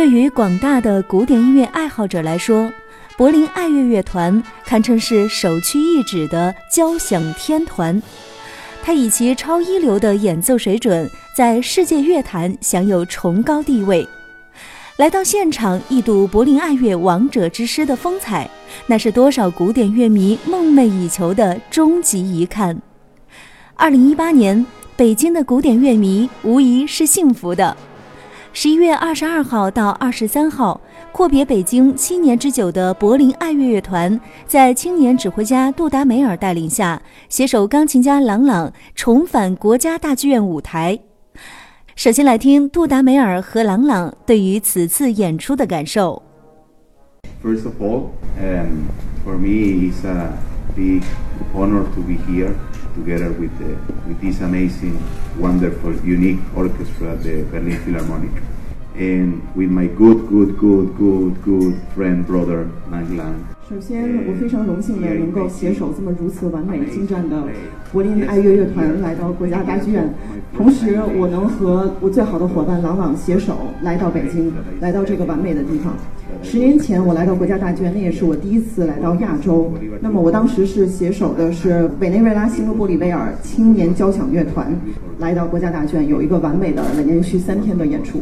对于广大的古典音乐爱好者来说，柏林爱乐乐团堪称是首屈一指的交响天团。他以其超一流的演奏水准，在世界乐坛享有崇高地位。来到现场一睹柏林爱乐王者之师的风采，那是多少古典乐迷梦寐以求的终极一看。二零一八年，北京的古典乐迷无疑是幸福的。十一月二十二号到二十三号，阔别北京七年之久的柏林爱乐乐团，在青年指挥家杜达梅尔带领下，携手钢琴家郎朗重返国家大剧院舞台。首先来听杜达梅尔和郎朗对于此次演出的感受。First of all, um, for me, it's a big honor to be here together with the, with this amazing, wonderful, unique orchestra, the Berlin Philharmonic, and with my good, good, good, good, good friend brother Naglan. 首先，我非常荣幸的能够携手这么如此完美精湛的柏林爱乐乐团来到国家大剧院，同时我能和我最好的伙伴郎朗携手来到北京，来到这个完美的地方。十年前我来到国家大剧院，那也是我第一次来到亚洲。那么我当时是携手的是委内瑞拉新罗布里维尔青年交响乐团，来到国家大剧院有一个完美的每年续三天的演出。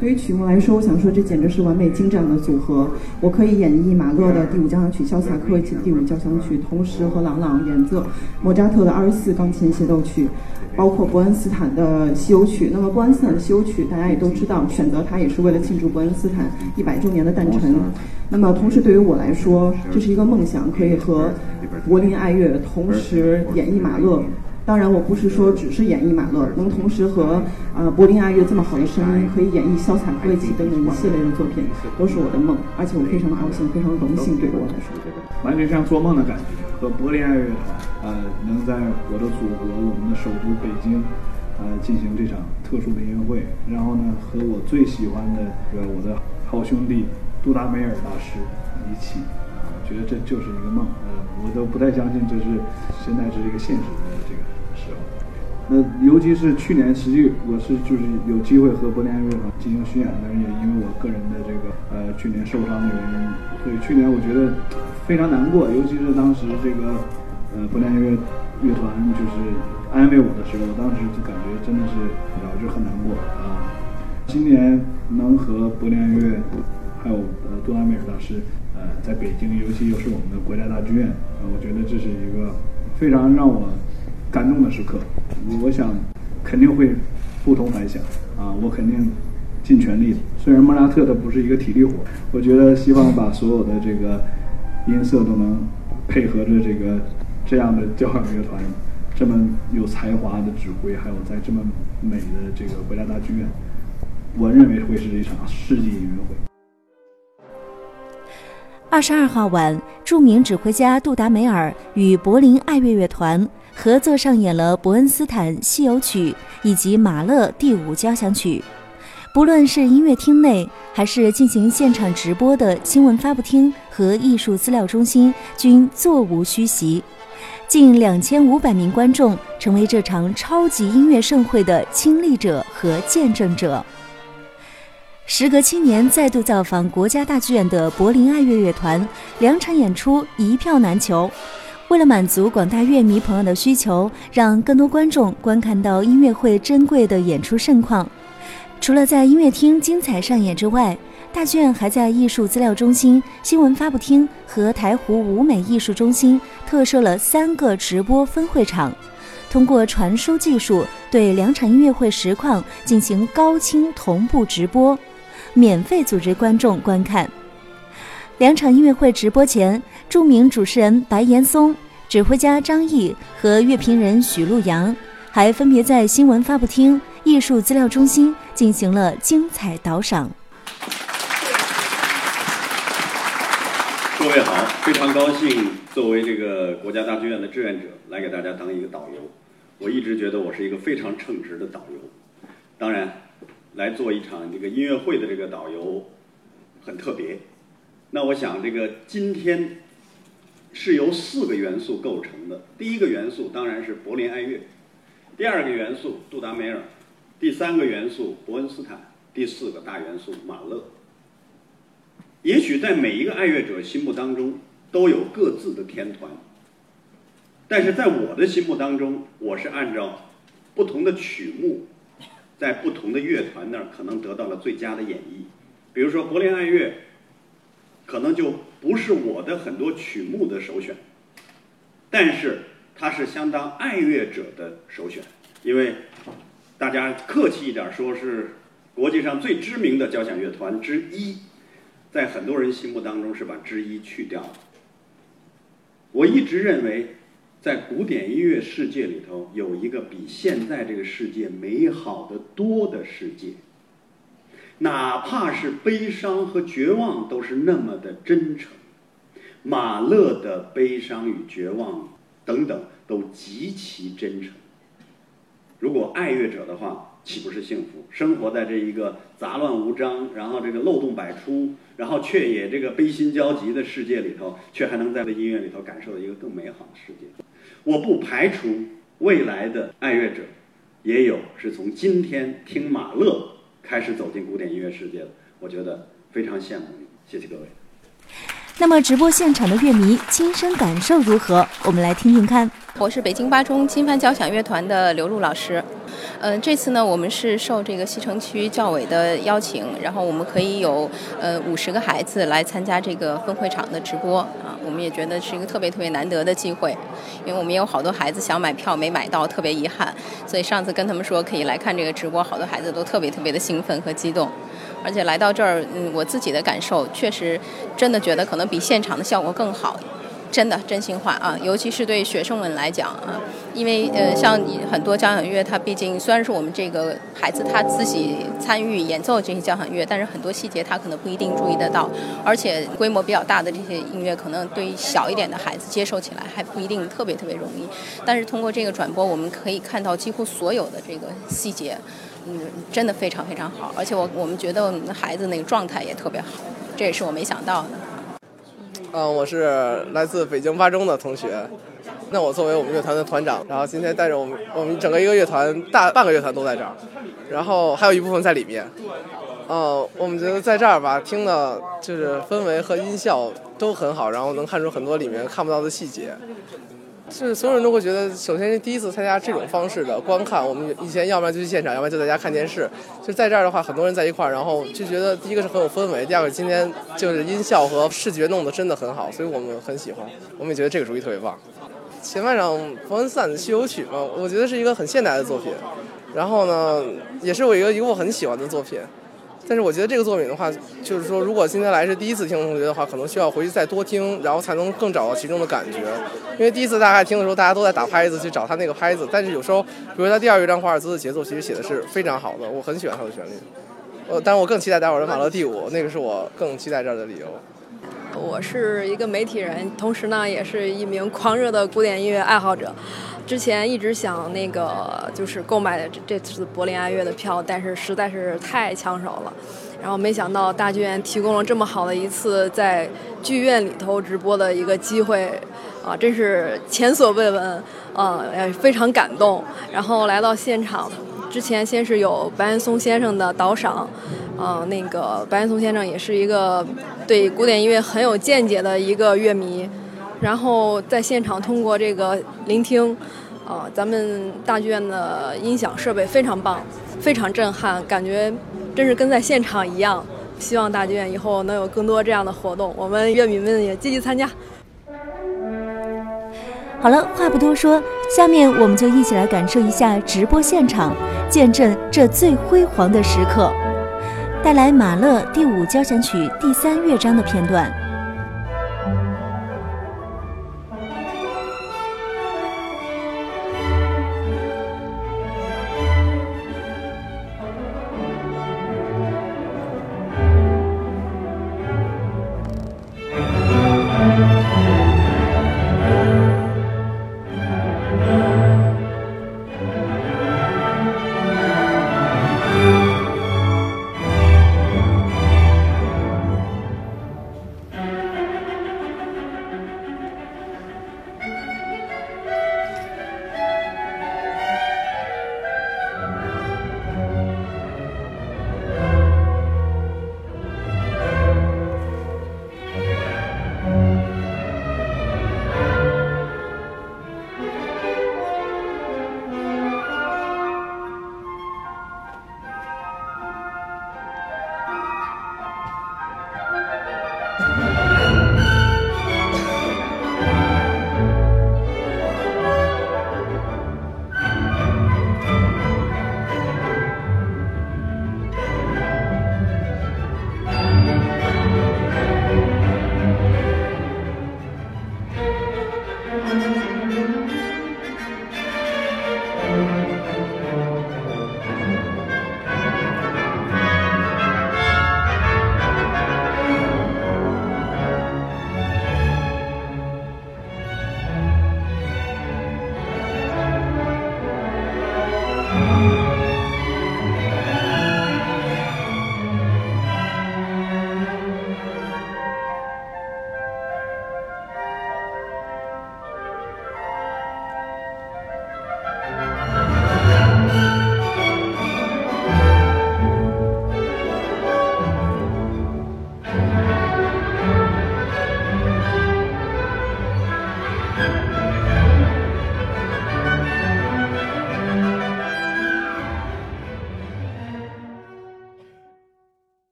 对于曲目来说，我想说这简直是完美精湛的组合。我可以演绎马勒的第五交响曲、肖斯塔科维奇的第五交响曲，同时和朗朗演奏莫扎特的二十四钢琴协奏曲，包括伯恩斯坦的西游曲。那么伯恩斯坦的西游曲，大家也都知道，选择它也是为了庆祝伯恩斯坦一百周年的诞辰。那么同时对于我来说，这是一个梦想，可以和柏林爱乐同时演绎马勒。当然，我不是说只是演绎马勒，能同时和呃柏林爱乐这么好的声音，可以演绎肖斯塔科维奇等等一系列的作品，都是我的梦，而且我非常高兴，非常荣幸，对我来说，完全像做梦的感觉。和柏林爱乐团，呃，能在我的祖国，我们的首都北京，呃，进行这场特殊的音乐会，然后呢，和我最喜欢的这个我的好兄弟杜达梅尔大师一起，我觉得这就是一个梦，呃，我都不太相信这是现在是一个现实。那尤其是去年，实际我是就是有机会和柏林爱乐团进行巡演，但是也因为我个人的这个呃去年受伤的原因，所以去年我觉得非常难过。尤其是当时这个呃柏林爱乐乐团就是安慰我的时候，我当时就感觉真的是然后就很难过啊。今年能和柏林爱乐还有呃杜拉梅尔大师呃在北京，尤其又是我们的国家大剧院，呃，我觉得这是一个非常让我。感动的时刻，我想肯定会不同凡响啊！我肯定尽全力。虽然莫扎特他不是一个体力活，我觉得希望把所有的这个音色都能配合着这个这样的交响乐团，这么有才华的指挥，还有在这么美的这个国家大剧院，我认为会是一场世纪音乐会。二十二号晚，著名指挥家杜达梅尔与柏林爱乐乐团。合作上演了伯恩斯坦《西游曲》以及马勒第五交响曲。不论是音乐厅内，还是进行现场直播的新闻发布厅和艺术资料中心，均座无虚席。近两千五百名观众成为这场超级音乐盛会的亲历者和见证者。时隔七年再度造访国家大剧院的柏林爱乐乐团，两场演出一票难求。为了满足广大乐迷朋友的需求，让更多观众观看到音乐会珍贵的演出盛况，除了在音乐厅精彩上演之外，大剧院还在艺术资料中心、新闻发布厅和台湖舞美艺术中心特设了三个直播分会场，通过传输技术对两场音乐会实况进行高清同步直播，免费组织观众观看。两场音乐会直播前。著名主持人白岩松、指挥家张毅和乐评人许路阳，还分别在新闻发布厅、艺术资料中心进行了精彩导赏。各位好，非常高兴作为这个国家大剧院的志愿者来给大家当一个导游。我一直觉得我是一个非常称职的导游。当然，来做一场这个音乐会的这个导游很特别。那我想，这个今天。是由四个元素构成的。第一个元素当然是柏林爱乐，第二个元素杜达梅尔，第三个元素伯恩斯坦，第四个大元素马勒。也许在每一个爱乐者心目当中都有各自的天团，但是在我的心目当中，我是按照不同的曲目，在不同的乐团那儿可能得到了最佳的演绎。比如说柏林爱乐，可能就不是我的很多曲目的首选，但是它是相当爱乐者的首选，因为大家客气一点说是国际上最知名的交响乐团之一。在很多人心目当中是把之一去掉了。我一直认为，在古典音乐世界里头，有一个比现在这个世界美好的多的世界。哪怕是悲伤和绝望，都是那么的真诚。马勒的悲伤与绝望等等，都极其真诚。如果爱乐者的话，岂不是幸福？生活在这一个杂乱无章，然后这个漏洞百出，然后却也这个悲心交集的世界里头，却还能在这音乐里头感受到一个更美好的世界。我不排除未来的爱乐者，也有是从今天听马勒开始走进古典音乐世界了。我觉得非常羡慕你，谢谢各位。那么直播现场的乐迷亲身感受如何？我们来听听看。我是北京八中金帆交响乐团的刘璐老师。嗯，这次呢，我们是受这个西城区教委的邀请，然后我们可以有呃五十个孩子来参加这个分会场的直播啊，我们也觉得是一个特别特别难得的机会，因为我们也有好多孩子想买票没买到，特别遗憾，所以上次跟他们说可以来看这个直播，好多孩子都特别特别的兴奋和激动，而且来到这儿，嗯，我自己的感受确实真的觉得可能比现场的效果更好。真的真心话啊，尤其是对学生们来讲啊，因为呃，像很多交响乐，它毕竟虽然是我们这个孩子他自己参与演奏这些交响乐，但是很多细节他可能不一定注意得到，而且规模比较大的这些音乐，可能对于小一点的孩子接受起来还不一定特别特别容易。但是通过这个转播，我们可以看到几乎所有的这个细节，嗯，真的非常非常好，而且我我们觉得我们的孩子那个状态也特别好，这也是我没想到的。嗯，我是来自北京八中的同学。那我作为我们乐团的团长，然后今天带着我们我们整个一个乐团大半个乐团都在这儿，然后还有一部分在里面。嗯，我们觉得在这儿吧，听的就是氛围和音效都很好，然后能看出很多里面看不到的细节。是所有人都会觉得，首先是第一次参加这种方式的观看。我们以前要不然就去现场，要不然就在家看电视。就在这儿的话，很多人在一块儿，然后就觉得第一个是很有氛围，第二个今天就是音效和视觉弄得真的很好，所以我们很喜欢。我们也觉得这个主意特别棒。前半场伯恩斯的西游曲嘛，我觉得是一个很现代的作品，然后呢，也是我一个一个我很喜欢的作品。但是我觉得这个作品的话，就是说，如果今天来是第一次听同学的话，可能需要回去再多听，然后才能更找到其中的感觉。因为第一次大概听的时候，大家都在打拍子去找他那个拍子，但是有时候，比如他第二乐章华尔兹的节奏，其实写的是非常好的，我很喜欢他的旋律。呃，但是我更期待待会儿的马勒第五，那个是我更期待这儿的理由。我是一个媒体人，同时呢，也是一名狂热的古典音乐爱好者。之前一直想那个就是购买这这次柏林爱乐的票，但是实在是太抢手了。然后没想到大剧院提供了这么好的一次在剧院里头直播的一个机会，啊，真是前所未闻，啊，非常感动。然后来到现场之前，先是有白岩松先生的导赏，啊，那个白岩松先生也是一个对古典音乐很有见解的一个乐迷。然后在现场通过这个聆听，啊，咱们大剧院的音响设备非常棒，非常震撼，感觉真是跟在现场一样。希望大剧院以后能有更多这样的活动，我们乐迷们也积极参加。好了，话不多说，下面我们就一起来感受一下直播现场，见证这最辉煌的时刻。带来马勒第五交响曲第三乐章的片段。